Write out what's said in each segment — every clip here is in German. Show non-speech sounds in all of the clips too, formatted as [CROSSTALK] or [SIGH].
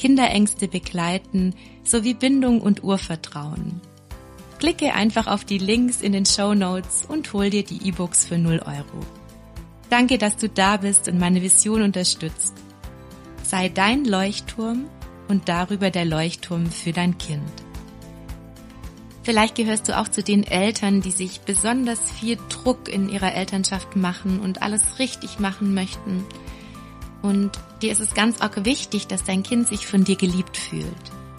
Kinderängste begleiten sowie Bindung und Urvertrauen. Klicke einfach auf die Links in den Show Notes und hol dir die E-Books für 0 Euro. Danke, dass du da bist und meine Vision unterstützt. Sei dein Leuchtturm und darüber der Leuchtturm für dein Kind. Vielleicht gehörst du auch zu den Eltern, die sich besonders viel Druck in ihrer Elternschaft machen und alles richtig machen möchten und dir ist es ganz arg wichtig, dass dein Kind sich von dir geliebt fühlt.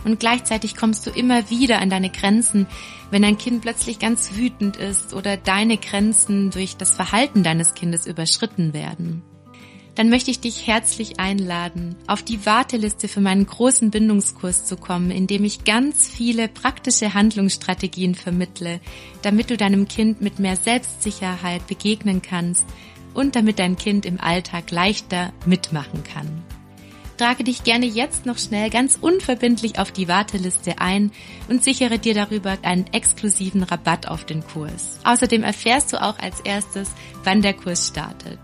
Und gleichzeitig kommst du immer wieder an deine Grenzen, wenn dein Kind plötzlich ganz wütend ist oder deine Grenzen durch das Verhalten deines Kindes überschritten werden. Dann möchte ich dich herzlich einladen, auf die Warteliste für meinen großen Bindungskurs zu kommen, in dem ich ganz viele praktische Handlungsstrategien vermittle, damit du deinem Kind mit mehr Selbstsicherheit begegnen kannst und damit dein Kind im Alltag leichter mitmachen kann. Trage dich gerne jetzt noch schnell ganz unverbindlich auf die Warteliste ein und sichere dir darüber einen exklusiven Rabatt auf den Kurs. Außerdem erfährst du auch als erstes, wann der Kurs startet.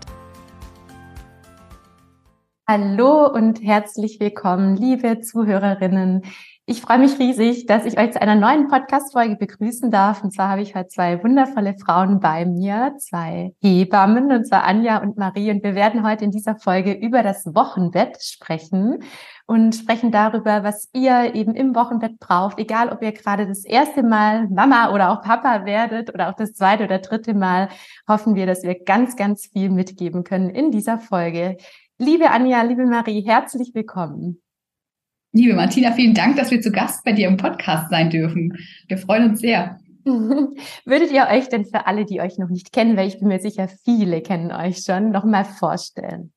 Hallo und herzlich willkommen, liebe Zuhörerinnen. Ich freue mich riesig, dass ich euch zu einer neuen Podcast-Folge begrüßen darf. Und zwar habe ich heute zwei wundervolle Frauen bei mir, zwei Hebammen, und zwar Anja und Marie. Und wir werden heute in dieser Folge über das Wochenbett sprechen und sprechen darüber, was ihr eben im Wochenbett braucht, egal ob ihr gerade das erste Mal Mama oder auch Papa werdet oder auch das zweite oder dritte Mal, hoffen wir, dass wir ganz, ganz viel mitgeben können in dieser Folge. Liebe Anja, liebe Marie, herzlich willkommen. Liebe Martina, vielen Dank, dass wir zu Gast bei dir im Podcast sein dürfen. Wir freuen uns sehr. [LAUGHS] Würdet ihr euch denn für alle, die euch noch nicht kennen, weil ich bin mir sicher, viele kennen euch schon, noch mal vorstellen?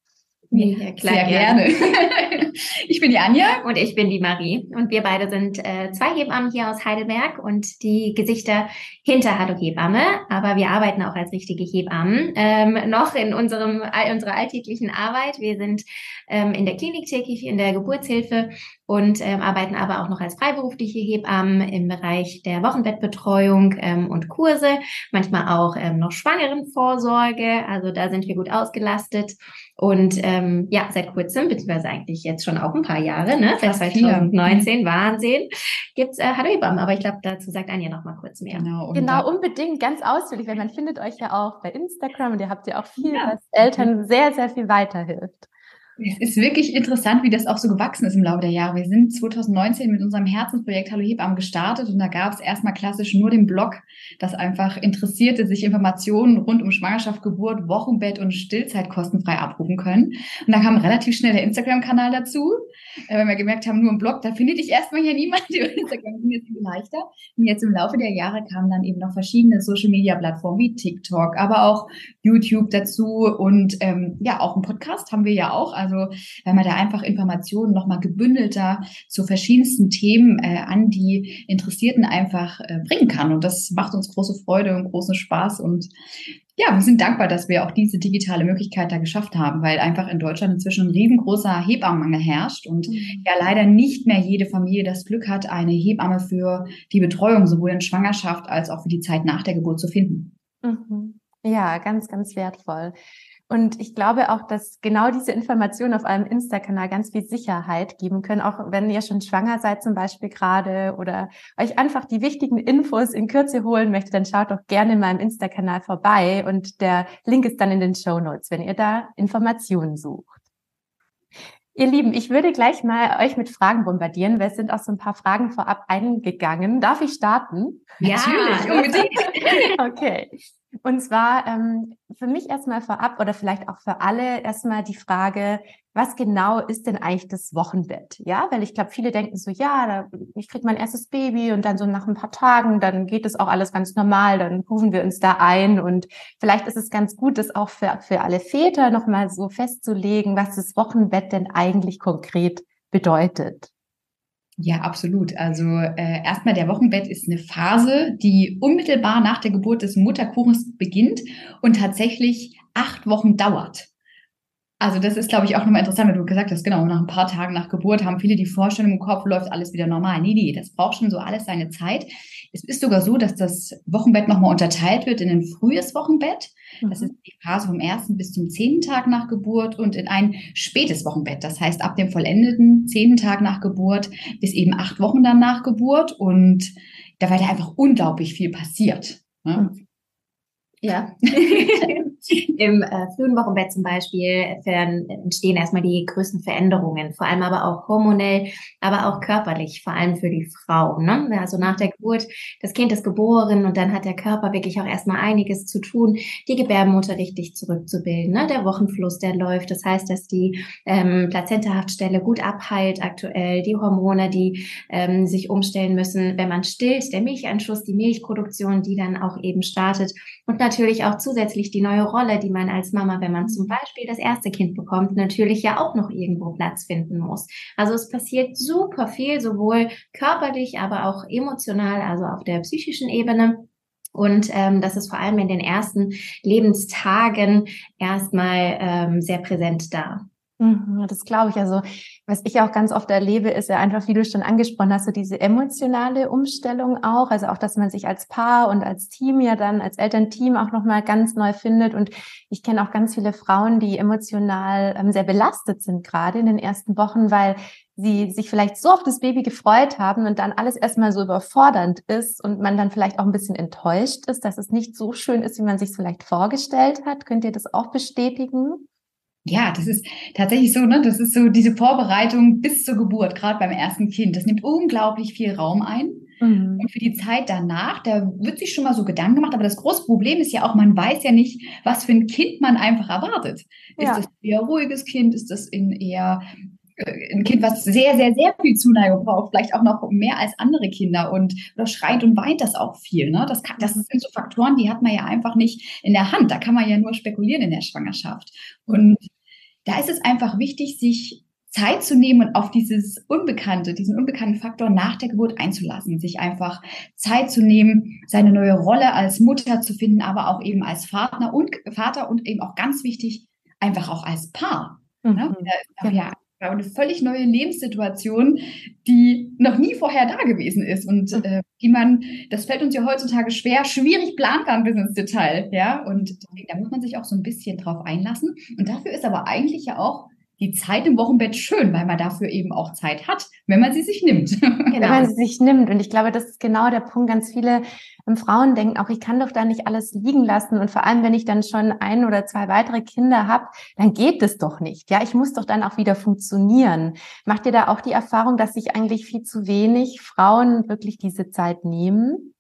Ja, klar, Sehr gerne. gerne. [LAUGHS] ich bin die Anja. Und ich bin die Marie. Und wir beide sind äh, zwei Hebammen hier aus Heidelberg und die Gesichter hinter Hallo Hebamme. Aber wir arbeiten auch als richtige Hebammen ähm, noch in unserem, unserer alltäglichen Arbeit. Wir sind ähm, in der Klinik täglich, in der Geburtshilfe und ähm, arbeiten aber auch noch als freiberufliche Hebammen im Bereich der Wochenbettbetreuung ähm, und Kurse, manchmal auch ähm, noch Schwangerenvorsorge. Also da sind wir gut ausgelastet. Und ähm, ja, seit kurzem, beziehungsweise eigentlich jetzt schon auch ein paar Jahre, ne? seit 2019, Wahnsinn, gibt's äh, Hallo Hebammen. Aber ich glaube, dazu sagt Anja noch mal kurz mehr. Genau, genau unbedingt, ganz ausführlich, weil man findet euch ja auch bei Instagram und ihr habt ja auch viel, ja. was Eltern sehr, sehr viel weiterhilft. Es ist wirklich interessant, wie das auch so gewachsen ist im Laufe der Jahre. Wir sind 2019 mit unserem Herzensprojekt Hallo Hebammen gestartet und da gab es erstmal klassisch nur den Blog, das einfach interessierte, sich Informationen rund um Schwangerschaft, Geburt, Wochenbett und Stillzeit kostenfrei abrufen können. Und da kam relativ schnell der Instagram-Kanal dazu, äh, weil wir gemerkt haben, nur im Blog, da findet dich erstmal hier niemand. [LAUGHS] Über Instagram ging jetzt viel leichter. Und jetzt im Laufe der Jahre kamen dann eben noch verschiedene Social-Media-Plattformen wie TikTok, aber auch YouTube dazu und ähm, ja, auch ein Podcast haben wir ja auch. Also wenn man da einfach Informationen nochmal gebündelter zu verschiedensten Themen äh, an die Interessierten einfach äh, bringen kann. Und das macht uns große Freude und großen Spaß. Und ja, wir sind dankbar, dass wir auch diese digitale Möglichkeit da geschafft haben, weil einfach in Deutschland inzwischen ein riesengroßer Hebammenmangel herrscht und mhm. ja leider nicht mehr jede Familie das Glück hat, eine Hebamme für die Betreuung sowohl in Schwangerschaft als auch für die Zeit nach der Geburt zu finden. Mhm. Ja, ganz, ganz wertvoll. Und ich glaube auch, dass genau diese Informationen auf eurem Insta-Kanal ganz viel Sicherheit geben können, auch wenn ihr schon schwanger seid zum Beispiel gerade oder euch einfach die wichtigen Infos in Kürze holen möchtet, dann schaut doch gerne in meinem Insta-Kanal vorbei und der Link ist dann in den Show Notes, wenn ihr da Informationen sucht. Ihr Lieben, ich würde gleich mal euch mit Fragen bombardieren, weil es sind auch so ein paar Fragen vorab eingegangen. Darf ich starten? Ja, Natürlich, unbedingt. [LAUGHS] okay. Und zwar ähm, für mich erstmal vorab oder vielleicht auch für alle erstmal die Frage, was genau ist denn eigentlich das Wochenbett? Ja, weil ich glaube, viele denken so, ja, da, ich krieg mein erstes Baby und dann so nach ein paar Tagen, dann geht es auch alles ganz normal, dann rufen wir uns da ein und vielleicht ist es ganz gut, das auch für, für alle Väter nochmal so festzulegen, was das Wochenbett denn eigentlich konkret bedeutet. Ja, absolut. Also äh, erstmal der Wochenbett ist eine Phase, die unmittelbar nach der Geburt des Mutterkuchens beginnt und tatsächlich acht Wochen dauert. Also das ist, glaube ich, auch nochmal interessant, wenn du gesagt hast, genau, nach ein paar Tagen nach Geburt haben viele die Vorstellung im Kopf, läuft alles wieder normal. Nee, nee, das braucht schon so alles seine Zeit. Es ist sogar so, dass das Wochenbett nochmal unterteilt wird in ein frühes Wochenbett. Das mhm. ist die Phase vom ersten bis zum zehnten Tag nach Geburt und in ein spätes Wochenbett. Das heißt, ab dem vollendeten zehnten Tag nach Geburt bis eben acht Wochen dann nach Geburt. Und da war da einfach unglaublich viel passiert. Ne? Mhm. Ja. [LAUGHS] [LAUGHS] Im äh, frühen Wochenbett zum Beispiel entstehen erstmal die größten Veränderungen, vor allem aber auch hormonell, aber auch körperlich, vor allem für die Frau. Ne? Also nach der Geburt, das Kind ist geboren und dann hat der Körper wirklich auch erstmal einiges zu tun, die Gebärmutter richtig zurückzubilden. Ne? Der Wochenfluss, der läuft. Das heißt, dass die ähm, Plazentahaftstelle gut abheilt aktuell, die Hormone, die ähm, sich umstellen müssen, wenn man stillt, der Milcheinschuss, die Milchproduktion, die dann auch eben startet und natürlich auch zusätzlich die neue Rolle, die man als Mama, wenn man zum Beispiel das erste Kind bekommt, natürlich ja auch noch irgendwo Platz finden muss. Also es passiert super viel, sowohl körperlich, aber auch emotional, also auf der psychischen Ebene. Und ähm, das ist vor allem in den ersten Lebenstagen erstmal ähm, sehr präsent da. Mhm, das glaube ich. Also, was ich auch ganz oft erlebe, ist ja einfach, wie du schon angesprochen hast, so diese emotionale Umstellung auch. Also auch, dass man sich als Paar und als Team ja dann, als Elternteam auch nochmal ganz neu findet. Und ich kenne auch ganz viele Frauen, die emotional ähm, sehr belastet sind, gerade in den ersten Wochen, weil sie sich vielleicht so auf das Baby gefreut haben und dann alles erstmal so überfordernd ist und man dann vielleicht auch ein bisschen enttäuscht ist, dass es nicht so schön ist, wie man sich es vielleicht vorgestellt hat. Könnt ihr das auch bestätigen? Ja, das ist tatsächlich so, ne? Das ist so diese Vorbereitung bis zur Geburt, gerade beim ersten Kind. Das nimmt unglaublich viel Raum ein. Mhm. Und für die Zeit danach, da wird sich schon mal so Gedanken gemacht, aber das große Problem ist ja auch, man weiß ja nicht, was für ein Kind man einfach erwartet. Ja. Ist das eher ruhiges Kind? Ist das in eher ein Kind, was sehr, sehr, sehr viel Zuneigung braucht, vielleicht auch noch mehr als andere Kinder und oder schreit und weint das auch viel. Ne? Das, kann, das sind so Faktoren, die hat man ja einfach nicht in der Hand. Da kann man ja nur spekulieren in der Schwangerschaft. Und da ist es einfach wichtig, sich Zeit zu nehmen und auf dieses Unbekannte, diesen unbekannten Faktor nach der Geburt einzulassen, sich einfach Zeit zu nehmen, seine neue Rolle als Mutter zu finden, aber auch eben als Vater und Vater und eben auch ganz wichtig, einfach auch als Paar. Mhm. Ne? Da ist ja eine völlig neue Lebenssituation, die noch nie vorher da gewesen ist und mhm. äh, die man, das fällt uns ja heutzutage schwer, schwierig planbar bis ins Detail, ja. Und deswegen, da muss man sich auch so ein bisschen drauf einlassen. Und dafür ist aber eigentlich ja auch die Zeit im Wochenbett schön, weil man dafür eben auch Zeit hat, wenn man sie sich nimmt. Genau. Wenn man sie sich nimmt. Und ich glaube, das ist genau der Punkt. Ganz viele ähm, Frauen denken auch, ich kann doch da nicht alles liegen lassen. Und vor allem, wenn ich dann schon ein oder zwei weitere Kinder habe, dann geht es doch nicht. Ja, ich muss doch dann auch wieder funktionieren. Macht ihr da auch die Erfahrung, dass sich eigentlich viel zu wenig Frauen wirklich diese Zeit nehmen?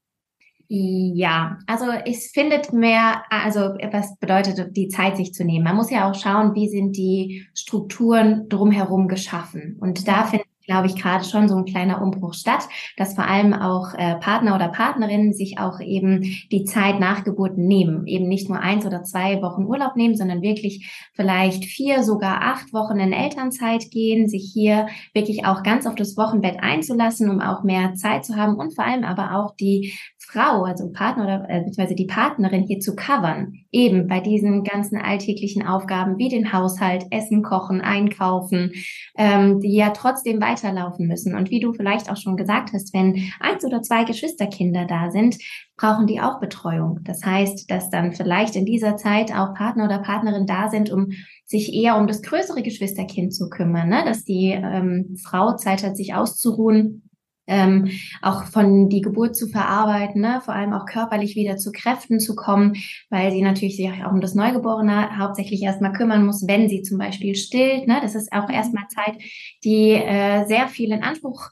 Ja, also es findet mehr, also was bedeutet die Zeit sich zu nehmen? Man muss ja auch schauen, wie sind die Strukturen drumherum geschaffen. Und da finde glaube ich, gerade schon so ein kleiner Umbruch statt, dass vor allem auch äh, Partner oder Partnerinnen sich auch eben die Zeit nach Geburt nehmen, eben nicht nur eins oder zwei Wochen Urlaub nehmen, sondern wirklich vielleicht vier, sogar acht Wochen in Elternzeit gehen, sich hier wirklich auch ganz auf das Wochenbett einzulassen, um auch mehr Zeit zu haben und vor allem aber auch die Frau, also Partner oder äh, beziehungsweise die Partnerin hier zu covern, eben bei diesen ganzen alltäglichen Aufgaben wie den Haushalt, Essen, Kochen, Einkaufen, ähm, die ja trotzdem weiterlaufen müssen. Und wie du vielleicht auch schon gesagt hast, wenn eins oder zwei Geschwisterkinder da sind, brauchen die auch Betreuung. Das heißt, dass dann vielleicht in dieser Zeit auch Partner oder Partnerin da sind, um sich eher um das größere Geschwisterkind zu kümmern, ne? dass die ähm, Frau Zeit hat, sich auszuruhen ähm, auch von die Geburt zu verarbeiten, ne? vor allem auch körperlich wieder zu Kräften zu kommen, weil sie natürlich sich auch um das Neugeborene hauptsächlich erstmal kümmern muss, wenn sie zum Beispiel stillt. Ne? Das ist auch mhm. erstmal Zeit, die äh, sehr viel in Anspruch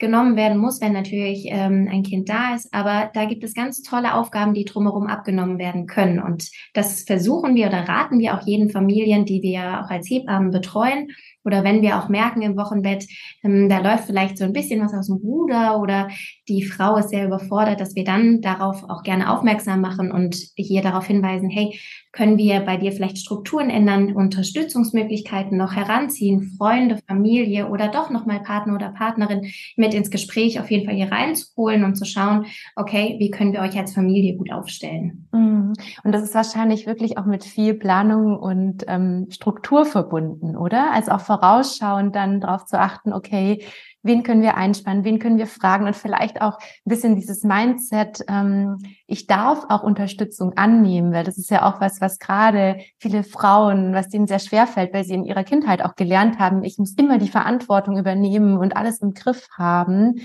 genommen werden muss, wenn natürlich ähm, ein Kind da ist. Aber da gibt es ganz tolle Aufgaben, die drumherum abgenommen werden können. Und das versuchen wir oder raten wir auch jeden Familien, die wir auch als Hebammen betreuen, oder wenn wir auch merken im Wochenbett, ähm, da läuft vielleicht so ein bisschen was aus dem Ruder oder die Frau ist sehr überfordert, dass wir dann darauf auch gerne aufmerksam machen und hier darauf hinweisen, hey, können wir bei dir vielleicht Strukturen ändern, Unterstützungsmöglichkeiten noch heranziehen, Freunde, Familie oder doch nochmal Partner oder Partnerin mit ins Gespräch auf jeden Fall hier reinzuholen und zu schauen, okay, wie können wir euch als Familie gut aufstellen. Mhm. Und das ist wahrscheinlich wirklich auch mit viel Planung und ähm, Struktur verbunden, oder? Also auch vorausschauend dann darauf zu achten, okay, wen können wir einspannen, wen können wir fragen und vielleicht auch ein bisschen dieses Mindset, ähm, ich darf auch Unterstützung annehmen, weil das ist ja auch was, was gerade viele Frauen, was denen sehr schwer fällt, weil sie in ihrer Kindheit auch gelernt haben, ich muss immer die Verantwortung übernehmen und alles im Griff haben.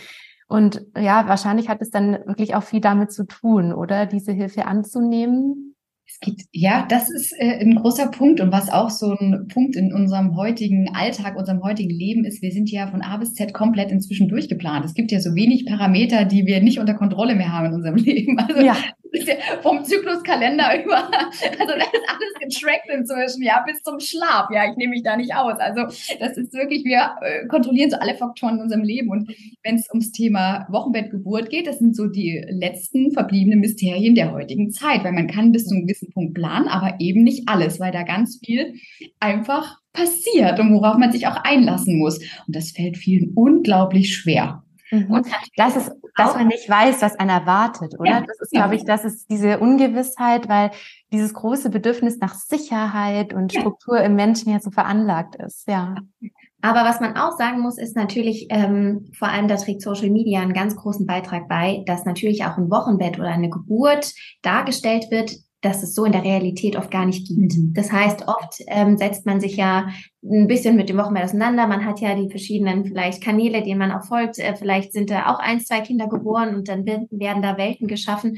Und ja, wahrscheinlich hat es dann wirklich auch viel damit zu tun, oder diese Hilfe anzunehmen. Es gibt, ja, das ist äh, ein großer Punkt und was auch so ein Punkt in unserem heutigen Alltag, unserem heutigen Leben ist, wir sind ja von A bis Z komplett inzwischen durchgeplant. Es gibt ja so wenig Parameter, die wir nicht unter Kontrolle mehr haben in unserem [LAUGHS] Leben. Also ja [LAUGHS] vom Zykluskalender über, also das ist alles getrackt inzwischen, ja, bis zum Schlaf. Ja, ich nehme mich da nicht aus. Also das ist wirklich, wir äh, kontrollieren so alle Faktoren in unserem Leben. Und wenn es ums Thema Wochenbettgeburt geht, das sind so die letzten verbliebenen Mysterien der heutigen Zeit, weil man kann bis zu einem gewissen Punkt planen, aber eben nicht alles, weil da ganz viel einfach passiert und worauf man sich auch einlassen muss. Und das fällt vielen unglaublich schwer. Mhm. Und das ist, dass man nicht weiß, was einen erwartet, oder? Ja, das ist, glaube ich, das ist diese Ungewissheit, weil dieses große Bedürfnis nach Sicherheit und Struktur im Menschen ja so veranlagt ist, ja. Aber was man auch sagen muss, ist natürlich, ähm, vor allem da trägt Social Media einen ganz großen Beitrag bei, dass natürlich auch ein Wochenbett oder eine Geburt dargestellt wird, dass es so in der Realität oft gar nicht gibt. Mhm. Das heißt, oft ähm, setzt man sich ja ein bisschen mit dem Wochenbett auseinander. Man hat ja die verschiedenen vielleicht Kanäle, denen man auch folgt. Äh, vielleicht sind da auch ein, zwei Kinder geboren und dann werden, werden da Welten geschaffen,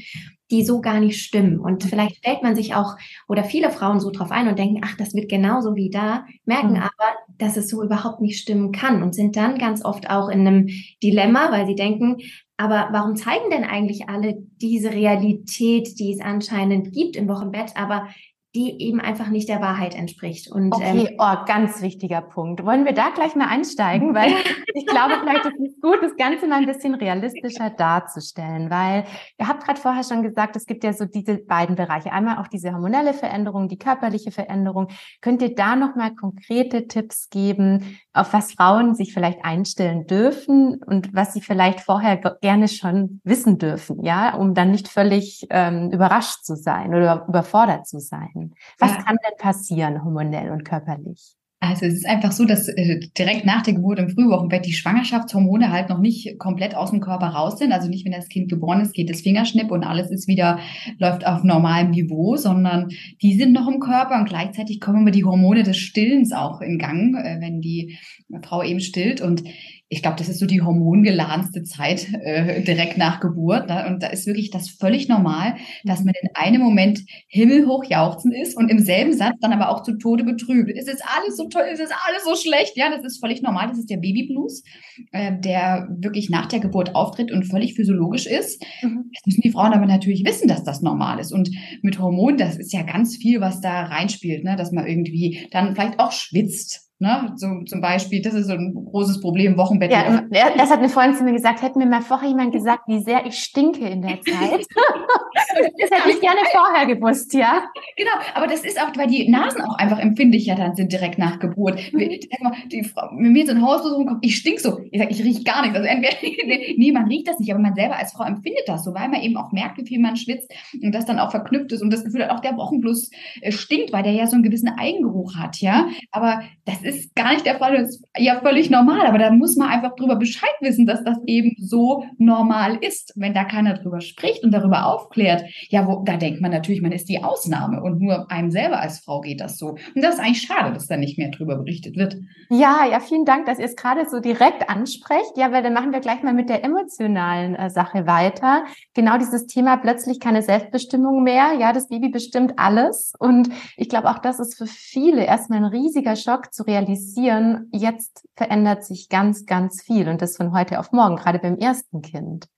die so gar nicht stimmen. Und mhm. vielleicht stellt man sich auch oder viele Frauen so drauf ein und denken, ach, das wird genauso wie da, merken mhm. aber, dass es so überhaupt nicht stimmen kann und sind dann ganz oft auch in einem Dilemma, weil sie denken, aber warum zeigen denn eigentlich alle diese Realität, die es anscheinend gibt im Wochenbett, aber die eben einfach nicht der Wahrheit entspricht. Und, okay, ähm, oh, ganz wichtiger Punkt. Wollen wir da gleich mal einsteigen? Weil [LAUGHS] ich glaube, vielleicht ist es gut, das Ganze mal ein bisschen realistischer darzustellen, weil ihr habt gerade vorher schon gesagt, es gibt ja so diese beiden Bereiche. Einmal auch diese hormonelle Veränderung, die körperliche Veränderung. Könnt ihr da nochmal konkrete Tipps geben, auf was Frauen sich vielleicht einstellen dürfen und was sie vielleicht vorher gerne schon wissen dürfen, ja, um dann nicht völlig ähm, überrascht zu sein oder überfordert zu sein? Was ja. kann denn passieren, hormonell und körperlich? Also es ist einfach so, dass äh, direkt nach der Geburt im Frühwochenbett die Schwangerschaftshormone halt noch nicht komplett aus dem Körper raus sind. Also nicht, wenn das Kind geboren ist, geht das Fingerschnipp und alles ist wieder, läuft auf normalem Niveau, sondern die sind noch im Körper und gleichzeitig kommen immer die Hormone des Stillens auch in Gang, äh, wenn die Frau eben stillt. Und ich glaube, das ist so die hormongeladenste Zeit äh, direkt nach Geburt. Ne? Und da ist wirklich das völlig normal, dass man in einem Moment himmelhoch jauchzen ist und im selben Satz dann aber auch zu Tode betrübt. Es ist alles so toll, es ist alles so schlecht. Ja, das ist völlig normal. Das ist der Babyblues, äh, der wirklich nach der Geburt auftritt und völlig physiologisch ist. Mhm. Jetzt müssen die Frauen aber natürlich wissen, dass das normal ist. Und mit Hormonen, das ist ja ganz viel, was da reinspielt, ne? dass man irgendwie dann vielleicht auch schwitzt Ne? So, zum Beispiel, das ist so ein großes Problem, Wochenbett. Ja, das hat eine Freundin zu mir gesagt, hätte mir mal vorher jemand gesagt, wie sehr ich stinke in der Zeit. [LAUGHS] das hätte ich gerne vorher gewusst, ja. Genau, aber das ist auch, weil die Nasen auch einfach empfindlicher dann sind direkt nach Geburt. Mhm. Die Frau, wenn mir so ein Hausbesuch kommt, ich stink so. Ich sage, ich rieche gar nichts. Also entweder, [LAUGHS] nee, man riecht das nicht, aber man selber als Frau empfindet das so, weil man eben auch merkt, wie viel man schwitzt und das dann auch verknüpft ist und das Gefühl hat, auch der Wochenfluss äh, stinkt, weil der ja so einen gewissen Eigengeruch hat, ja. Aber das ist gar nicht der Fall, das ist ja völlig normal, aber da muss man einfach drüber Bescheid wissen, dass das eben so normal ist. Wenn da keiner drüber spricht und darüber aufklärt, ja, wo, da denkt man natürlich, man ist die Ausnahme und nur einem selber als Frau geht das so. Und das ist eigentlich schade, dass da nicht mehr drüber berichtet wird. Ja, ja, vielen Dank, dass ihr es gerade so direkt ansprecht. Ja, weil dann machen wir gleich mal mit der emotionalen äh, Sache weiter. Genau dieses Thema plötzlich keine Selbstbestimmung mehr. Ja, das Baby bestimmt alles. Und ich glaube, auch das ist für viele erstmal ein riesiger Schock zu realisieren. Jetzt verändert sich ganz, ganz viel und das von heute auf morgen, gerade beim ersten Kind.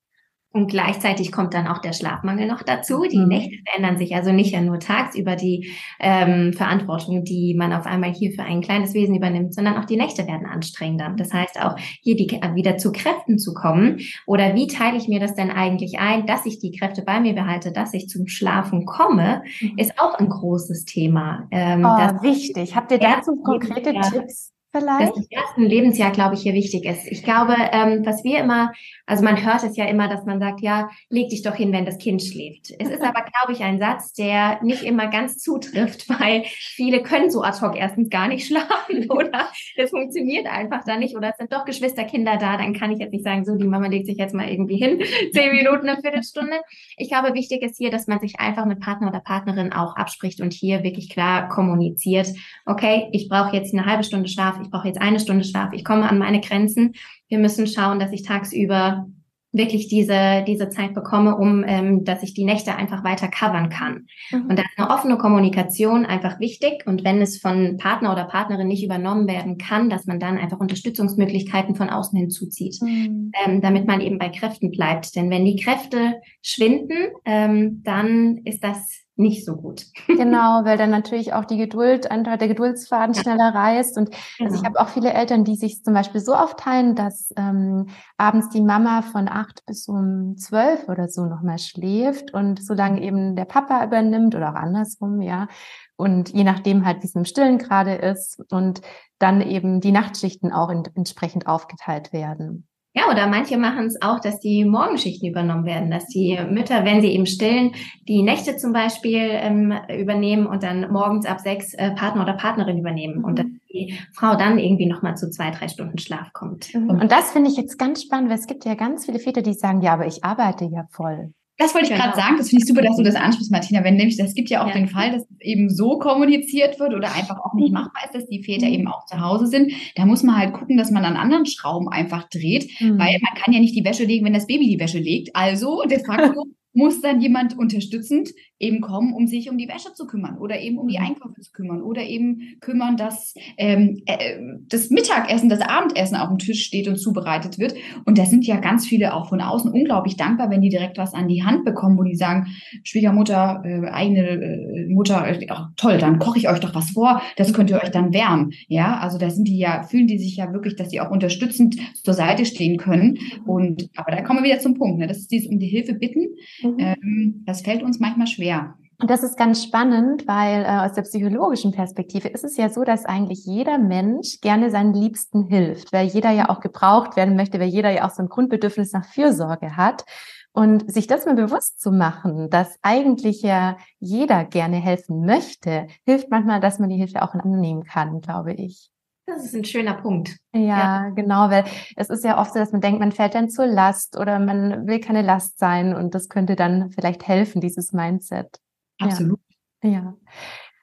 Und gleichzeitig kommt dann auch der Schlafmangel noch dazu. Die mhm. Nächte verändern sich also nicht ja nur tagsüber die ähm, Verantwortung, die man auf einmal hier für ein kleines Wesen übernimmt, sondern auch die Nächte werden anstrengender. Das heißt auch hier die, wieder zu Kräften zu kommen oder wie teile ich mir das denn eigentlich ein, dass ich die Kräfte bei mir behalte, dass ich zum Schlafen komme, mhm. ist auch ein großes Thema. Ähm, oh, wichtig. Habt ihr dazu konkrete Tipps? Vielleicht? Das im ersten Lebensjahr, glaube ich, hier wichtig ist. Ich glaube, ähm, was wir immer, also man hört es ja immer, dass man sagt, ja, leg dich doch hin, wenn das Kind schläft. Es ist aber, glaube ich, ein Satz, der nicht immer ganz zutrifft, [LAUGHS] weil viele können so ad hoc erstens gar nicht schlafen [LAUGHS] oder es funktioniert einfach da nicht oder es sind doch Geschwisterkinder da, dann kann ich jetzt nicht sagen, so, die Mama legt sich jetzt mal irgendwie hin, [LAUGHS] zehn Minuten, eine Viertelstunde. Ich glaube, wichtig ist hier, dass man sich einfach mit Partner oder Partnerin auch abspricht und hier wirklich klar kommuniziert, okay, ich brauche jetzt eine halbe Stunde Schlaf, ich brauche jetzt eine Stunde Schlaf, ich komme an meine Grenzen. Wir müssen schauen, dass ich tagsüber wirklich diese, diese Zeit bekomme, um ähm, dass ich die Nächte einfach weiter covern kann. Mhm. Und da ist eine offene Kommunikation einfach wichtig. Und wenn es von Partner oder Partnerin nicht übernommen werden kann, dass man dann einfach Unterstützungsmöglichkeiten von außen hinzuzieht, mhm. ähm, damit man eben bei Kräften bleibt. Denn wenn die Kräfte schwinden, ähm, dann ist das nicht so gut. Genau, weil dann natürlich auch die Geduld, der Geduldsfaden schneller reißt. Und genau. also ich habe auch viele Eltern, die sich zum Beispiel so aufteilen, dass ähm, abends die Mama von acht bis um zwölf oder so nochmal schläft und solange eben der Papa übernimmt oder auch andersrum, ja. Und je nachdem halt, wie es im Stillen gerade ist und dann eben die Nachtschichten auch in, entsprechend aufgeteilt werden. Ja, oder manche machen es auch, dass die Morgenschichten übernommen werden, dass die Mütter, wenn sie eben stillen, die Nächte zum Beispiel ähm, übernehmen und dann morgens ab sechs äh, Partner oder Partnerin übernehmen und dass die Frau dann irgendwie nochmal zu zwei, drei Stunden Schlaf kommt. Mhm. Und das finde ich jetzt ganz spannend, weil es gibt ja ganz viele Väter, die sagen, ja, aber ich arbeite ja voll. Das wollte ich genau. gerade sagen, das finde ich super, dass du das ansprichst, Martina. Wenn nämlich, es gibt ja auch ja. den Fall, dass es eben so kommuniziert wird oder einfach auch nicht machbar ist, dass die Väter mhm. eben auch zu Hause sind. Da muss man halt gucken, dass man an anderen Schrauben einfach dreht, mhm. weil man kann ja nicht die Wäsche legen, wenn das Baby die Wäsche legt. Also de facto [LAUGHS] muss dann jemand unterstützend eben kommen, um sich um die Wäsche zu kümmern oder eben um die mhm. Einkäufe zu kümmern oder eben kümmern, dass ähm, äh, das Mittagessen, das Abendessen auf dem Tisch steht und zubereitet wird. Und da sind ja ganz viele auch von außen unglaublich dankbar, wenn die direkt was an die Hand bekommen, wo die sagen, Schwiegermutter, äh, eigene äh, Mutter, äh, toll, dann koche ich euch doch was vor, das könnt ihr euch dann wärmen. Ja, also da sind die ja, fühlen die sich ja wirklich, dass sie auch unterstützend zur Seite stehen können. Mhm. Und aber da kommen wir wieder zum Punkt, ne? Das ist dieses um die Hilfe bitten. Mhm. Ähm, das fällt uns manchmal schwer. Und das ist ganz spannend, weil äh, aus der psychologischen Perspektive ist es ja so, dass eigentlich jeder Mensch gerne seinen Liebsten hilft, weil jeder ja auch gebraucht werden möchte, weil jeder ja auch so ein Grundbedürfnis nach Fürsorge hat. Und sich das mal bewusst zu machen, dass eigentlich ja jeder gerne helfen möchte, hilft manchmal, dass man die Hilfe auch annehmen kann, glaube ich. Das ist ein schöner Punkt. Ja, ja, genau, weil es ist ja oft so, dass man denkt, man fällt dann zur Last oder man will keine Last sein und das könnte dann vielleicht helfen, dieses Mindset. Absolut. Ja. ja.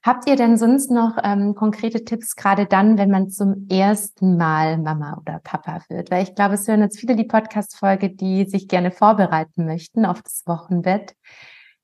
Habt ihr denn sonst noch ähm, konkrete Tipps, gerade dann, wenn man zum ersten Mal Mama oder Papa wird? Weil ich glaube, es hören jetzt viele die Podcast-Folge, die sich gerne vorbereiten möchten auf das Wochenbett.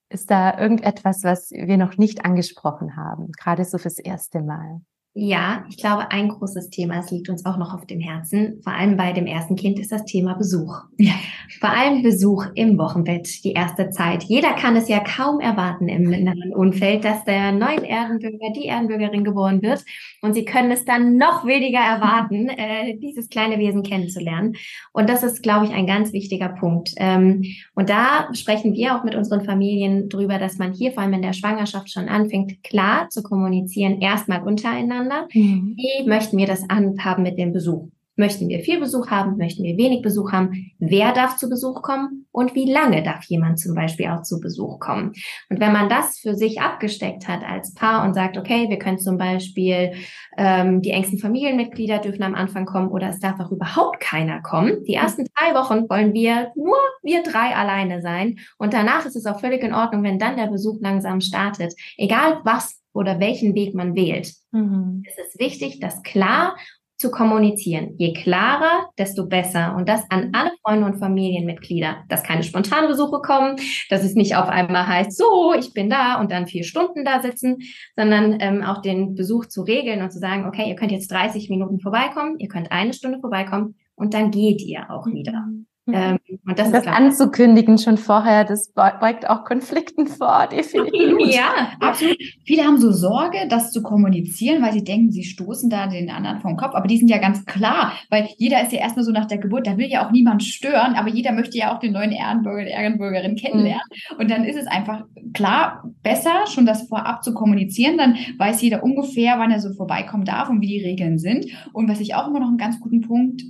Ist da irgendetwas, was wir noch nicht angesprochen haben, gerade so fürs erste Mal? Ja, ich glaube, ein großes Thema, es liegt uns auch noch auf dem Herzen, vor allem bei dem ersten Kind, ist das Thema Besuch. Ja. Vor allem Besuch im Wochenbett, die erste Zeit. Jeder kann es ja kaum erwarten im nahen Umfeld, dass der neue Erdenbürger, die Erdenbürgerin geboren wird. Und sie können es dann noch weniger erwarten, [LAUGHS] äh, dieses kleine Wesen kennenzulernen. Und das ist, glaube ich, ein ganz wichtiger Punkt. Ähm, und da sprechen wir auch mit unseren Familien drüber, dass man hier vor allem in der Schwangerschaft schon anfängt, klar zu kommunizieren, erstmal untereinander miteinander. Mhm. Wie möchten wir das anhaben mit dem Besuch? Möchten wir viel Besuch haben? Möchten wir wenig Besuch haben? Wer darf zu Besuch kommen? Und wie lange darf jemand zum Beispiel auch zu Besuch kommen? Und wenn man das für sich abgesteckt hat als Paar und sagt, okay, wir können zum Beispiel ähm, die engsten Familienmitglieder dürfen am Anfang kommen oder es darf auch überhaupt keiner kommen. Die ersten drei Wochen wollen wir nur wir drei alleine sein. Und danach ist es auch völlig in Ordnung, wenn dann der Besuch langsam startet. Egal was oder welchen Weg man wählt. Mhm. Es ist wichtig, das klar zu kommunizieren. Je klarer, desto besser. Und das an alle Freunde und Familienmitglieder, dass keine spontanen Besuche kommen, dass es nicht auf einmal heißt, so, ich bin da und dann vier Stunden da sitzen, sondern ähm, auch den Besuch zu regeln und zu sagen, okay, ihr könnt jetzt 30 Minuten vorbeikommen, ihr könnt eine Stunde vorbeikommen und dann geht ihr auch wieder. Mhm. Mhm. Ähm, und das, das anzukündigen schon vorher, das beugt auch Konflikten vor, [LAUGHS] definitiv. ja, absolut. Viele haben so Sorge, das zu kommunizieren, weil sie denken, sie stoßen da den anderen vom Kopf. Aber die sind ja ganz klar, weil jeder ist ja erstmal so nach der Geburt, da will ja auch niemand stören, aber jeder möchte ja auch den neuen Ehrenbürger, Ehrenbürgerin kennenlernen. Mhm. Und dann ist es einfach klar, besser schon das vorab zu kommunizieren. Dann weiß jeder ungefähr, wann er so vorbeikommen darf und wie die Regeln sind. Und was ich auch immer noch einen ganz guten Punkt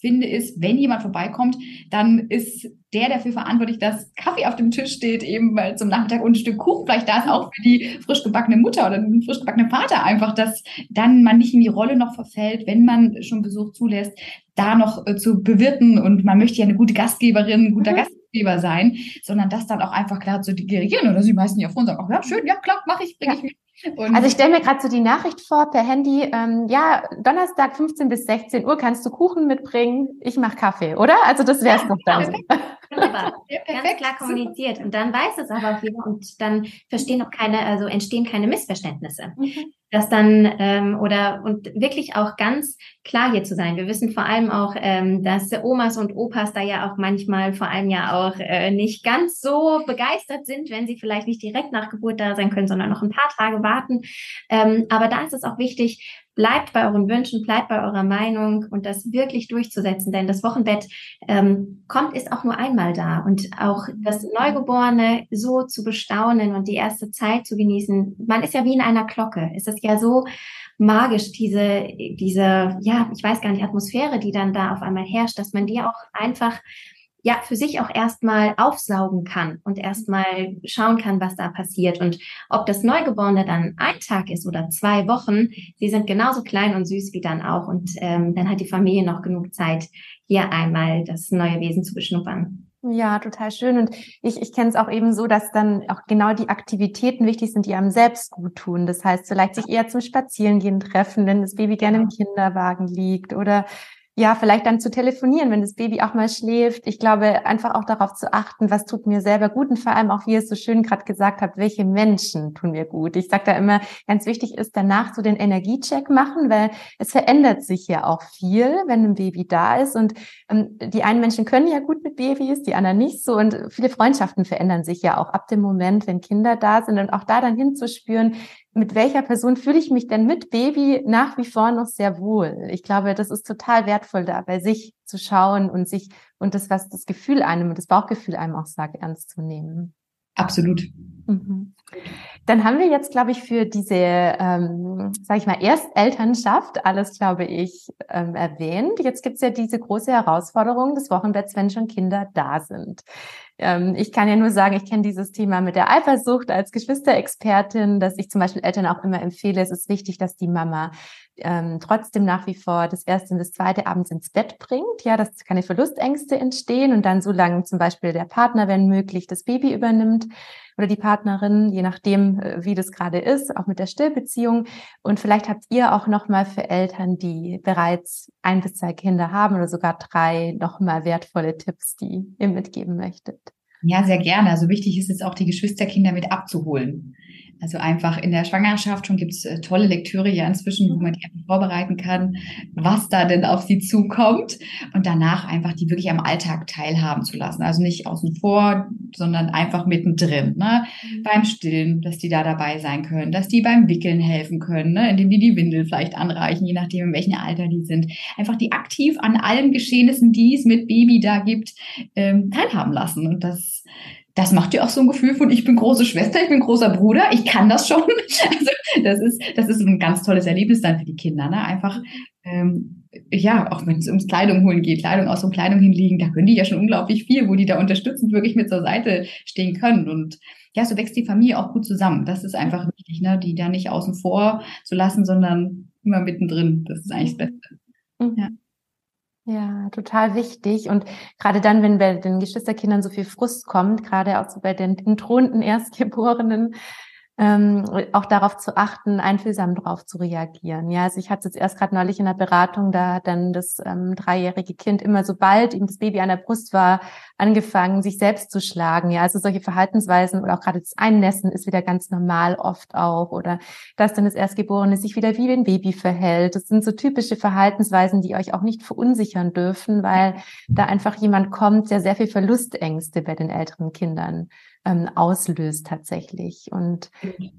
finde, ist, wenn jemand vorbeikommt, dann ist der dafür verantwortlich, dass Kaffee auf dem Tisch steht, eben weil zum Nachmittag und ein Stück Kuchen vielleicht da ist, auch für die frisch gebackene Mutter oder den frisch gebackenen Vater einfach, dass dann man nicht in die Rolle noch verfällt, wenn man schon Besuch zulässt, da noch äh, zu bewirten und man möchte ja eine gute Gastgeberin, ein guter mhm. Gastgeber sein, sondern das dann auch einfach klar zu dirigieren oder sie meisten ja vor und sagen, ach ja, schön, ja klar, mache ich, bringe ja. ich mit. Und also ich stelle mir gerade so die Nachricht vor per Handy, ähm, ja, Donnerstag 15 bis 16 Uhr kannst du Kuchen mitbringen, ich mache Kaffee, oder? Also das wäre es doch dann. Wunderbar. [LAUGHS] Ja, Ganz klar kommuniziert. Und dann weiß es aber auch jeder und dann verstehen auch keine, also entstehen keine Missverständnisse. Mhm. Das dann, ähm, oder und wirklich auch ganz klar hier zu sein. Wir wissen vor allem auch, ähm, dass Omas und Opas da ja auch manchmal vor allem ja auch äh, nicht ganz so begeistert sind, wenn sie vielleicht nicht direkt nach Geburt da sein können, sondern noch ein paar Tage warten. Ähm, aber da ist es auch wichtig, bleibt bei euren Wünschen, bleibt bei eurer Meinung und das wirklich durchzusetzen, denn das Wochenbett ähm, kommt, ist auch nur einmal da und auch das Neugeborene so zu bestaunen und die erste Zeit zu genießen. Man ist ja wie in einer Glocke. Es ist ja so magisch, diese, diese, ja, ich weiß gar nicht, Atmosphäre, die dann da auf einmal herrscht, dass man die auch einfach ja für sich auch erstmal aufsaugen kann und erstmal schauen kann, was da passiert. Und ob das Neugeborene dann ein Tag ist oder zwei Wochen, sie sind genauso klein und süß wie dann auch. Und ähm, dann hat die Familie noch genug Zeit, hier einmal das neue Wesen zu beschnuppern. Ja, total schön. Und ich, ich kenne es auch eben so, dass dann auch genau die Aktivitäten wichtig sind, die einem selbst gut tun. Das heißt, vielleicht sich eher zum Spazierengehen treffen, wenn das Baby gerne im Kinderwagen liegt oder ja, vielleicht dann zu telefonieren, wenn das Baby auch mal schläft. Ich glaube, einfach auch darauf zu achten, was tut mir selber gut und vor allem auch, wie ihr es so schön gerade gesagt habt, welche Menschen tun mir gut. Ich sage da immer, ganz wichtig ist danach so den Energiecheck machen, weil es verändert sich ja auch viel, wenn ein Baby da ist und ähm, die einen Menschen können ja gut mit Babys, die anderen nicht so und viele Freundschaften verändern sich ja auch ab dem Moment, wenn Kinder da sind und auch da dann hinzuspüren, mit welcher Person fühle ich mich denn mit Baby nach wie vor noch sehr wohl? Ich glaube, das ist total wertvoll, da bei sich zu schauen und sich und das, was das Gefühl einem, das Bauchgefühl einem auch sagt, ernst zu nehmen. Absolut. Mhm. Dann haben wir jetzt, glaube ich, für diese, ähm, sage ich mal, Erstelternschaft alles, glaube ich, ähm, erwähnt. Jetzt gibt es ja diese große Herausforderung des Wochenbetts, wenn schon Kinder da sind. Ähm, ich kann ja nur sagen, ich kenne dieses Thema mit der Eifersucht als Geschwisterexpertin, dass ich zum Beispiel Eltern auch immer empfehle, es ist wichtig, dass die Mama ähm, trotzdem nach wie vor das erste und das zweite abends ins Bett bringt, ja, dass keine Verlustängste entstehen und dann so lange zum Beispiel der Partner, wenn möglich, das Baby übernimmt oder die Partnerin, je nachdem, äh, wie das gerade ist, auch mit der Stillbeziehung. Und vielleicht habt ihr auch nochmal für Eltern, die bereits ein bis zwei Kinder haben oder sogar drei, nochmal wertvolle Tipps, die ihr mitgeben möchtet. Ja, sehr gerne. Also wichtig ist es auch, die Geschwisterkinder mit abzuholen. Also einfach in der Schwangerschaft schon gibt es äh, tolle Lektüre ja inzwischen, wo man die einfach vorbereiten kann, was da denn auf sie zukommt und danach einfach die wirklich am Alltag teilhaben zu lassen. Also nicht außen vor, sondern einfach mittendrin. Ne? Mhm. Beim Stillen, dass die da dabei sein können, dass die beim Wickeln helfen können, ne? indem die die Windel vielleicht anreichen, je nachdem, in welchem Alter die sind. Einfach die aktiv an allen Geschehnissen, die es mit Baby da gibt, ähm, teilhaben lassen. Und das das macht dir auch so ein Gefühl von, ich bin große Schwester, ich bin großer Bruder, ich kann das schon. [LAUGHS] Also das ist, das ist ein ganz tolles Erlebnis dann für die Kinder. Ne? Einfach ähm, ja, auch wenn es ums Kleidung holen geht, Kleidung aus und Kleidung hinlegen, da können die ja schon unglaublich viel, wo die da unterstützend wirklich mit zur Seite stehen können. Und ja, so wächst die Familie auch gut zusammen. Das ist einfach wichtig, ne? die da nicht außen vor zu lassen, sondern immer mittendrin. Das ist eigentlich das Beste. Mhm. Ja. Ja, total wichtig. Und gerade dann, wenn bei den Geschwisterkindern so viel Frust kommt, gerade auch so bei den entthronten Erstgeborenen, ähm, auch darauf zu achten, einfühlsam darauf zu reagieren. Ja, also ich hatte jetzt erst gerade neulich in der Beratung, da hat dann das ähm, dreijährige Kind immer sobald ihm das Baby an der Brust war, angefangen, sich selbst zu schlagen. Ja, also solche Verhaltensweisen oder auch gerade das Einnässen ist wieder ganz normal oft auch oder dass dann das Erstgeborene sich wieder wie ein Baby verhält. Das sind so typische Verhaltensweisen, die euch auch nicht verunsichern dürfen, weil da einfach jemand kommt, der sehr viel Verlustängste bei den älteren Kindern ähm, auslöst tatsächlich. Und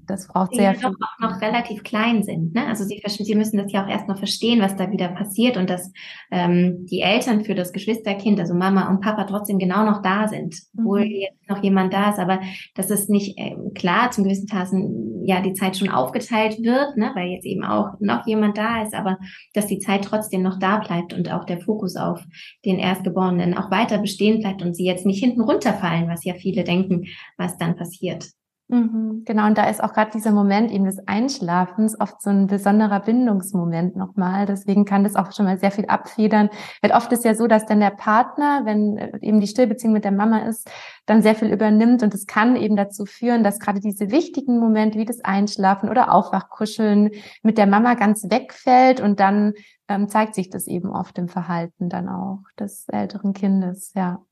das braucht sehr ja viel. auch noch relativ klein sind. Ne? Also sie, sie müssen das ja auch erst noch verstehen, was da wieder passiert und dass ähm, die Eltern für das Geschwisterkind, also Mama und Papa, trotzdem genau noch da sind, obwohl mhm. jetzt noch jemand da ist. Aber dass es nicht äh, klar zum gewissen Tassen ja die Zeit schon aufgeteilt wird, ne? weil jetzt eben auch noch jemand da ist, aber dass die Zeit trotzdem noch da bleibt und auch der Fokus auf den Erstgeborenen auch weiter bestehen bleibt und sie jetzt nicht hinten runterfallen, was ja viele denken, was dann passiert. Mhm, genau, und da ist auch gerade dieser Moment eben des Einschlafens oft so ein besonderer Bindungsmoment nochmal. Deswegen kann das auch schon mal sehr viel abfedern. Weil oft ist ja so, dass dann der Partner, wenn äh, eben die Stillbeziehung mit der Mama ist, dann sehr viel übernimmt und es kann eben dazu führen, dass gerade diese wichtigen Momente wie das Einschlafen oder Aufwachkuscheln mit der Mama ganz wegfällt und dann ähm, zeigt sich das eben oft im Verhalten dann auch des älteren Kindes, ja.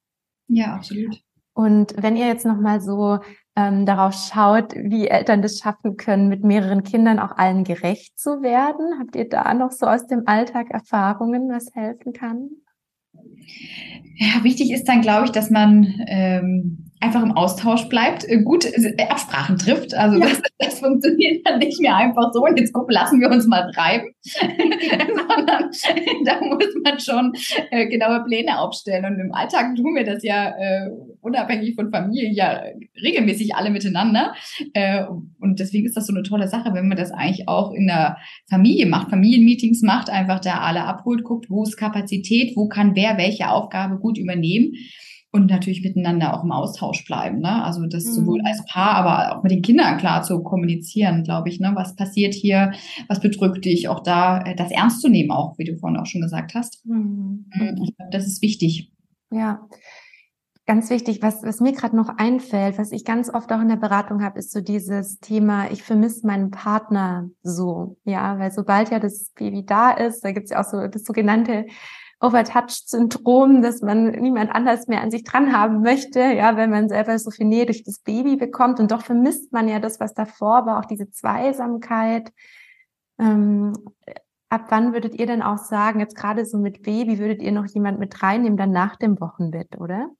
Ja, absolut. Und wenn ihr jetzt nochmal so ähm, darauf schaut, wie Eltern das schaffen können, mit mehreren Kindern auch allen gerecht zu werden, habt ihr da noch so aus dem Alltag Erfahrungen, was helfen kann? Ja, wichtig ist dann, glaube ich, dass man ähm, einfach im Austausch bleibt, äh, gut äh, Absprachen trifft. Also ja. das, das, funktioniert dann nicht mehr einfach so und jetzt gucken, lassen wir uns mal treiben, [LAUGHS] sondern [LAUGHS] da muss man schon äh, genaue Pläne aufstellen. Und im Alltag tun wir das ja äh, unabhängig von Familie ja regelmäßig alle miteinander. Äh, und deswegen ist das so eine tolle Sache, wenn man das eigentlich auch in der Familie macht, Familienmeetings macht, einfach da alle abholt, guckt, wo ist Kapazität, wo kann wer welche Aufgabe gut übernehmen und natürlich miteinander auch im Austausch bleiben. Ne? Also das mhm. sowohl als Paar, aber auch mit den Kindern klar zu kommunizieren, glaube ich. Ne? Was passiert hier? Was bedrückt dich? Auch da äh, das ernst zu nehmen, auch wie du vorhin auch schon gesagt hast. Mhm. mhm. Ich glaube, das ist wichtig. Ja. Ganz wichtig, was, was mir gerade noch einfällt, was ich ganz oft auch in der Beratung habe, ist so dieses Thema, ich vermisse meinen Partner so. Ja, weil sobald ja das Baby da ist, da gibt's ja auch so das sogenannte Overtouched-Syndrom, dass man niemand anders mehr an sich dran haben möchte, ja, wenn man selber so viel Nähe durch das Baby bekommt und doch vermisst man ja das, was davor war, auch diese Zweisamkeit. Ähm, ab wann würdet ihr denn auch sagen, jetzt gerade so mit Baby, würdet ihr noch jemand mit reinnehmen, dann nach dem Wochenbett, oder?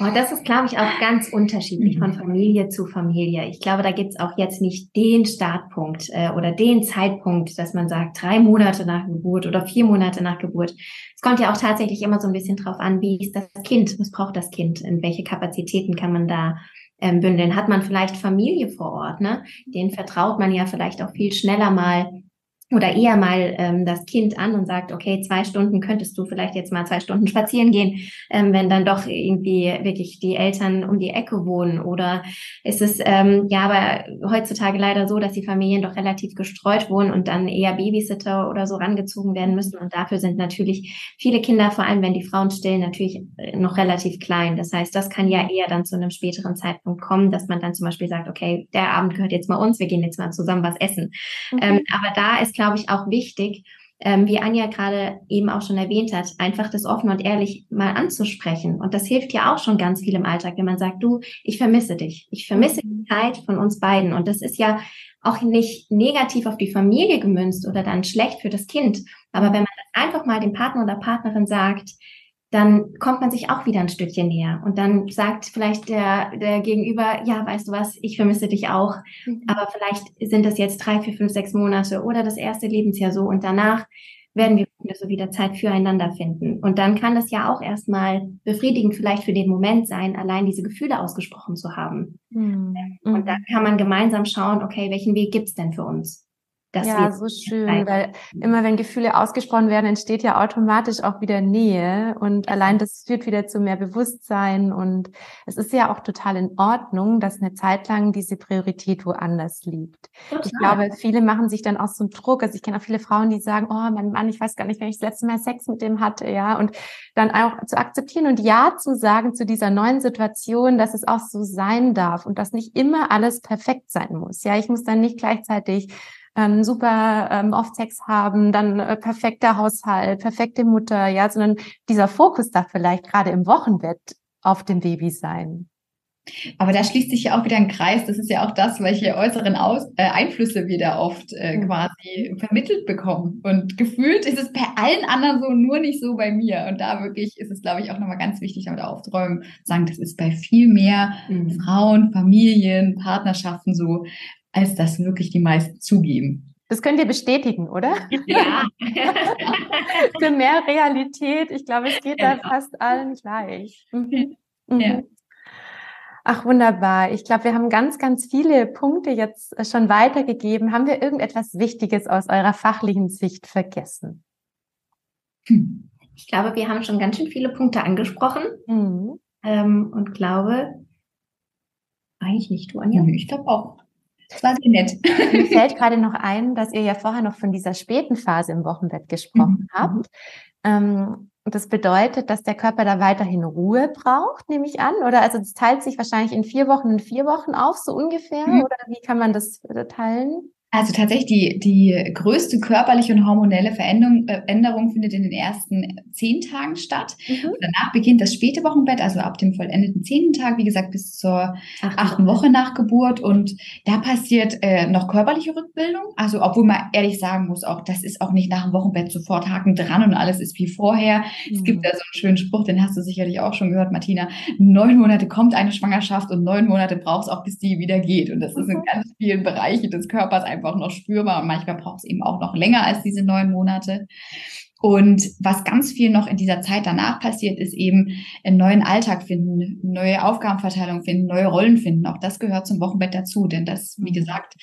Oh, das ist, glaube ich, auch ganz unterschiedlich von mhm. Familie zu Familie. Ich glaube, da gibt's auch jetzt nicht den Startpunkt äh, oder den Zeitpunkt, dass man sagt, drei Monate nach Geburt oder vier Monate nach Geburt. Es kommt ja auch tatsächlich immer so ein bisschen drauf an, wie ist das Kind, was braucht das Kind, in welche Kapazitäten kann man da ähm, bündeln. Hat man vielleicht Familie vor Ort, ne? Den vertraut man ja vielleicht auch viel schneller mal oder eher mal ähm, das Kind an und sagt, okay, zwei Stunden könntest du vielleicht jetzt mal zwei Stunden spazieren gehen, ähm, wenn dann doch irgendwie wirklich die Eltern um die Ecke wohnen. Oder ist es ähm, ja aber heutzutage leider so, dass die Familien doch relativ gestreut wohnen und dann eher Babysitter oder so rangezogen werden müssen. Und dafür sind natürlich viele Kinder, vor allem wenn die Frauen stillen, natürlich äh, noch relativ klein. Das heißt, das kann ja eher dann zu einem späteren Zeitpunkt kommen, dass man dann zum Beispiel sagt, okay, der Abend gehört jetzt mal uns, wir gehen jetzt mal zusammen was essen. Mhm. Ähm, aber da ist glaube ich, auch wichtig, ähm, wie Anja gerade eben auch schon erwähnt hat, einfach das offen und ehrlich mal anzusprechen. Und das hilft ja auch schon ganz viel im Alltag, wenn man sagt, du, ich vermisse dich. Ich vermisse die Zeit von uns beiden. Und das ist ja auch nicht negativ auf die Familie gemünzt oder dann schlecht für das Kind. Aber wenn man das einfach mal dem Partner oder Partnerin sagt, dann kommt man sich auch wieder ein Stückchen näher. Und dann sagt vielleicht der, der Gegenüber, ja, weißt du was, ich vermisse dich auch. Mhm. Aber vielleicht sind das jetzt drei, vier, fünf, sechs Monate oder das erste Lebensjahr so. Und danach werden wir so wieder Zeit füreinander finden. Und dann kann es ja auch erstmal befriedigend vielleicht für den Moment sein, allein diese Gefühle ausgesprochen zu haben. Mhm. Und dann kann man gemeinsam schauen, okay, welchen Weg gibt's denn für uns? Ja, so schön, weil immer wenn Gefühle ausgesprochen werden, entsteht ja automatisch auch wieder Nähe und allein das führt wieder zu mehr Bewusstsein und es ist ja auch total in Ordnung, dass eine Zeit lang diese Priorität woanders liegt. Total. Ich glaube, viele machen sich dann auch so einen Druck. Also ich kenne auch viele Frauen, die sagen, oh mein Mann, ich weiß gar nicht, wenn ich das letzte Mal Sex mit dem hatte, ja, und dann auch zu akzeptieren und ja zu sagen zu dieser neuen Situation, dass es auch so sein darf und dass nicht immer alles perfekt sein muss. Ja, ich muss dann nicht gleichzeitig ähm, super ähm, oft Sex haben, dann äh, perfekter Haushalt, perfekte Mutter, ja, sondern dieser Fokus darf vielleicht gerade im Wochenbett auf dem Baby sein. Aber da schließt sich ja auch wieder ein Kreis. Das ist ja auch das, welche äußeren Aus äh, Einflüsse wir da oft äh, quasi vermittelt bekommen. Und gefühlt ist es bei allen anderen so, nur nicht so bei mir. Und da wirklich ist es, glaube ich, auch nochmal ganz wichtig, damit aufzuräumen, sagen, das ist bei viel mehr mhm. Frauen, Familien, Partnerschaften so als das wirklich die meisten zugeben. Das könnt ihr bestätigen, oder? Ja. [LAUGHS] Für mehr Realität. Ich glaube, es geht da genau. fast allen gleich. Mhm. Mhm. Ja. Ach, wunderbar. Ich glaube, wir haben ganz, ganz viele Punkte jetzt schon weitergegeben. Haben wir irgendetwas Wichtiges aus eurer fachlichen Sicht vergessen? Ich glaube, wir haben schon ganz schön viele Punkte angesprochen mhm. ähm, und glaube, eigentlich nicht, du, Anja? Ich glaube auch. Das war sehr nett. Mir [LAUGHS] fällt gerade noch ein, dass ihr ja vorher noch von dieser späten Phase im Wochenbett gesprochen mhm. habt. Ähm, das bedeutet, dass der Körper da weiterhin Ruhe braucht, nehme ich an. Oder also das teilt sich wahrscheinlich in vier Wochen in vier Wochen auf, so ungefähr. Mhm. Oder wie kann man das äh, teilen? Also tatsächlich die, die größte körperliche und hormonelle Veränderung, äh, Änderung findet in den ersten zehn Tagen statt. Mhm. danach beginnt das späte Wochenbett, also ab dem vollendeten zehnten Tag, wie gesagt, bis zur achten, achten Woche nach Geburt. Und da passiert äh, noch körperliche Rückbildung. Also obwohl man ehrlich sagen muss, auch das ist auch nicht nach dem Wochenbett sofort Haken dran und alles ist wie vorher. Mhm. Es gibt mhm. da so einen schönen Spruch, den hast du sicherlich auch schon gehört, Martina. Neun Monate kommt eine Schwangerschaft und neun Monate braucht es auch, bis die wieder geht. Und das ist in mhm. ganz vielen Bereichen des Körpers einfach einfach noch spürbar und manchmal braucht es eben auch noch länger als diese neun Monate. Und was ganz viel noch in dieser Zeit danach passiert, ist eben einen neuen Alltag finden, neue Aufgabenverteilung finden, neue Rollen finden. Auch das gehört zum Wochenbett dazu, denn das, wie mhm. gesagt,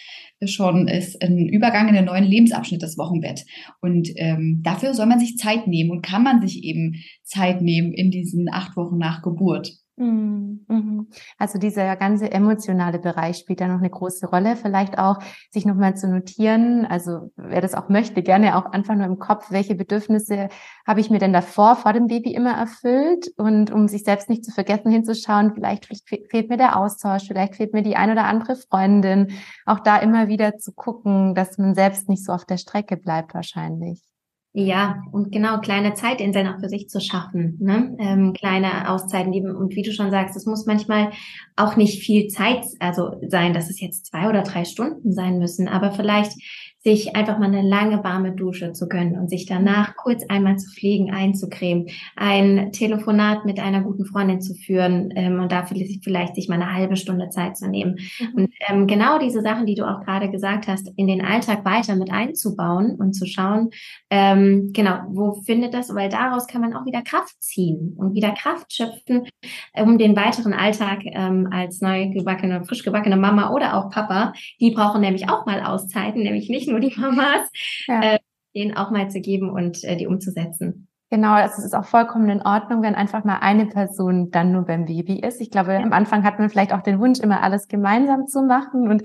schon ist ein Übergang in den neuen Lebensabschnitt, das Wochenbett. Und ähm, dafür soll man sich Zeit nehmen und kann man sich eben Zeit nehmen in diesen acht Wochen nach Geburt. Mhm, mhm. Also dieser ganze emotionale Bereich spielt da noch eine große Rolle. Vielleicht auch sich nochmal zu notieren, also wer das auch möchte, gerne auch einfach nur im Kopf, welche Bedürfnisse habe ich mir denn davor, vor dem Baby immer erfüllt? Und um sich selbst nicht zu vergessen, hinzuschauen, vielleicht fehlt mir der Austausch, vielleicht fehlt mir die ein oder andere Freundin. Auch da immer wieder zu gucken, dass man selbst nicht so auf der Strecke bleibt wahrscheinlich. Ja, und genau, kleine Zeitinseln auch für sich zu schaffen, ne? Ähm, kleine Auszeiten, die, und wie du schon sagst, es muss manchmal auch nicht viel Zeit, also sein, dass es jetzt zwei oder drei Stunden sein müssen, aber vielleicht sich einfach mal eine lange warme Dusche zu gönnen und sich danach kurz einmal zu fliegen, einzucremen, ein Telefonat mit einer guten Freundin zu führen ähm, und dafür vielleicht sich mal eine halbe Stunde Zeit zu nehmen. Mhm. Und ähm, genau diese Sachen, die du auch gerade gesagt hast, in den Alltag weiter mit einzubauen und zu schauen, ähm, genau, wo findet das, weil daraus kann man auch wieder Kraft ziehen und wieder Kraft schöpfen, um den weiteren Alltag ähm, als neu gebackene, frisch gebackene Mama oder auch Papa, die brauchen nämlich auch mal Auszeiten, nämlich nicht nur nur die Mamas, [LAUGHS] ja. äh, denen auch mal zu geben und äh, die umzusetzen. Genau, also es ist auch vollkommen in Ordnung, wenn einfach mal eine Person dann nur beim Baby ist. Ich glaube, ja. am Anfang hat man vielleicht auch den Wunsch, immer alles gemeinsam zu machen. Und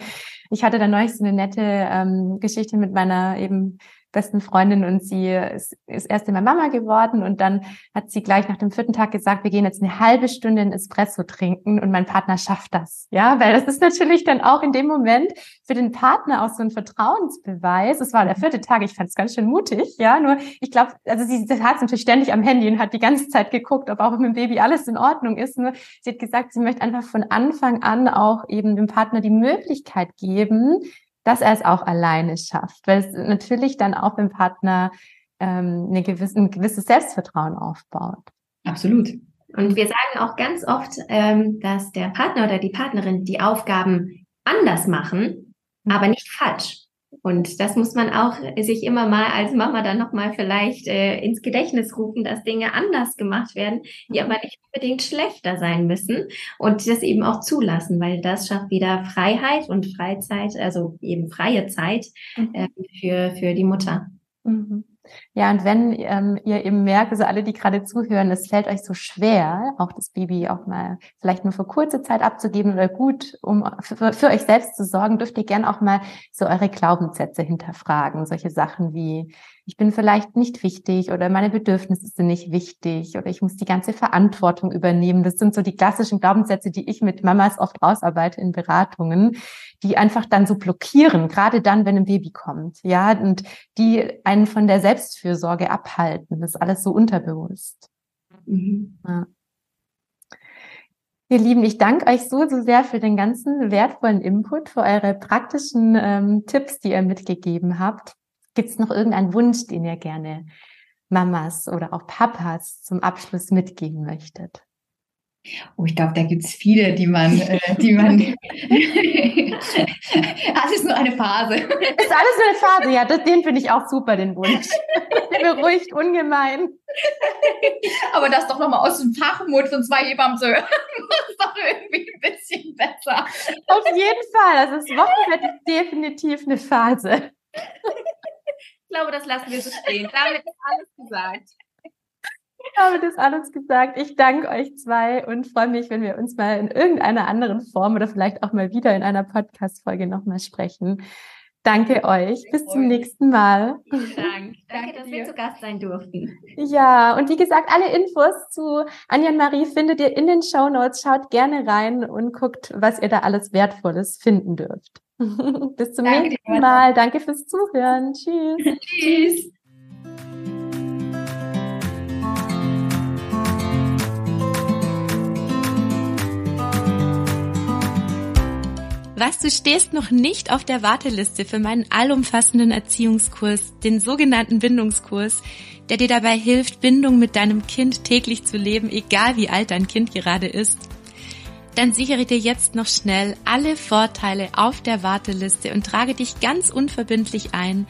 ich hatte da neulich so eine nette ähm, Geschichte mit meiner eben besten Freundin und sie ist, ist erst immer Mama geworden und dann hat sie gleich nach dem vierten Tag gesagt, wir gehen jetzt eine halbe Stunde in Espresso trinken und mein Partner schafft das. Ja, weil das ist natürlich dann auch in dem Moment für den Partner auch so ein Vertrauensbeweis. Es war der vierte Tag, ich fand es ganz schön mutig, ja, nur ich glaube, also sie hat es natürlich ständig am Handy und hat die ganze Zeit geguckt, ob auch mit dem Baby alles in Ordnung ist. Nur sie hat gesagt, sie möchte einfach von Anfang an auch eben dem Partner die Möglichkeit geben, dass er es auch alleine schafft, weil es natürlich dann auch im Partner ähm, eine gewisse, ein gewisses Selbstvertrauen aufbaut. Absolut. Und wir sagen auch ganz oft, ähm, dass der Partner oder die Partnerin die Aufgaben anders machen, mhm. aber nicht falsch. Und das muss man auch sich immer mal als Mama dann nochmal vielleicht äh, ins Gedächtnis rufen, dass Dinge anders gemacht werden, die aber nicht unbedingt schlechter sein müssen und das eben auch zulassen, weil das schafft wieder Freiheit und Freizeit, also eben freie Zeit äh, für, für die Mutter. Mhm. Ja, und wenn ähm, ihr eben merkt, also alle, die gerade zuhören, es fällt euch so schwer, auch das Baby auch mal vielleicht nur für kurze Zeit abzugeben oder gut, um für, für euch selbst zu sorgen, dürft ihr gerne auch mal so eure Glaubenssätze hinterfragen. Solche Sachen wie, ich bin vielleicht nicht wichtig oder meine Bedürfnisse sind nicht wichtig oder ich muss die ganze Verantwortung übernehmen. Das sind so die klassischen Glaubenssätze, die ich mit Mamas oft ausarbeite in Beratungen, die einfach dann so blockieren, gerade dann, wenn ein Baby kommt, ja, und die einen von der Selbstfürsorge abhalten. Das ist alles so unterbewusst. Mhm. Ja. Ihr Lieben, ich danke euch so, so sehr für den ganzen wertvollen Input, für eure praktischen ähm, Tipps, die ihr mitgegeben habt. Gibt es noch irgendeinen Wunsch, den ihr gerne Mamas oder auch Papas zum Abschluss mitgeben möchtet? Oh, ich glaube, da gibt es viele, die man, äh, die man. [LAUGHS] alles nur eine Phase. Ist alles nur eine Phase, ja, das, den finde ich auch super, den Wunsch. Beruhigt ungemein. Aber das doch nochmal aus dem Fachmut von zwei Hebammen zu hören, ist doch irgendwie ein bisschen besser. Auf jeden Fall. Also das Wochenbett ist definitiv eine Phase. Ich glaube, das lassen wir so stehen. [LAUGHS] Damit ist alles gesagt. Damit ist alles gesagt. Ich danke euch zwei und freue mich, wenn wir uns mal in irgendeiner anderen Form oder vielleicht auch mal wieder in einer Podcast-Folge nochmal sprechen. Danke euch. Bis zum nächsten Mal. Dank. [LAUGHS] Danke, dass wir zu Gast sein durften. Ja, und wie gesagt, alle Infos zu Anja und Marie findet ihr in den Show Notes. Schaut gerne rein und guckt, was ihr da alles Wertvolles finden dürft. [LAUGHS] Bis zum Danke nächsten dir. Mal. Danke fürs Zuhören. Tschüss. [LAUGHS] Tschüss. Was, du stehst noch nicht auf der Warteliste für meinen allumfassenden Erziehungskurs, den sogenannten Bindungskurs, der dir dabei hilft, Bindung mit deinem Kind täglich zu leben, egal wie alt dein Kind gerade ist? Dann sichere dir jetzt noch schnell alle Vorteile auf der Warteliste und trage dich ganz unverbindlich ein.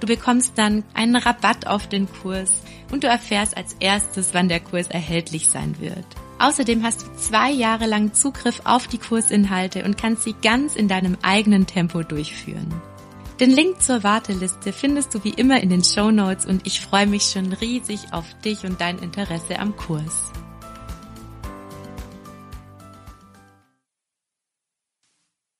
Du bekommst dann einen Rabatt auf den Kurs und du erfährst als erstes, wann der Kurs erhältlich sein wird. Außerdem hast du zwei Jahre lang Zugriff auf die Kursinhalte und kannst sie ganz in deinem eigenen Tempo durchführen. Den Link zur Warteliste findest du wie immer in den Show Notes und ich freue mich schon riesig auf dich und dein Interesse am Kurs.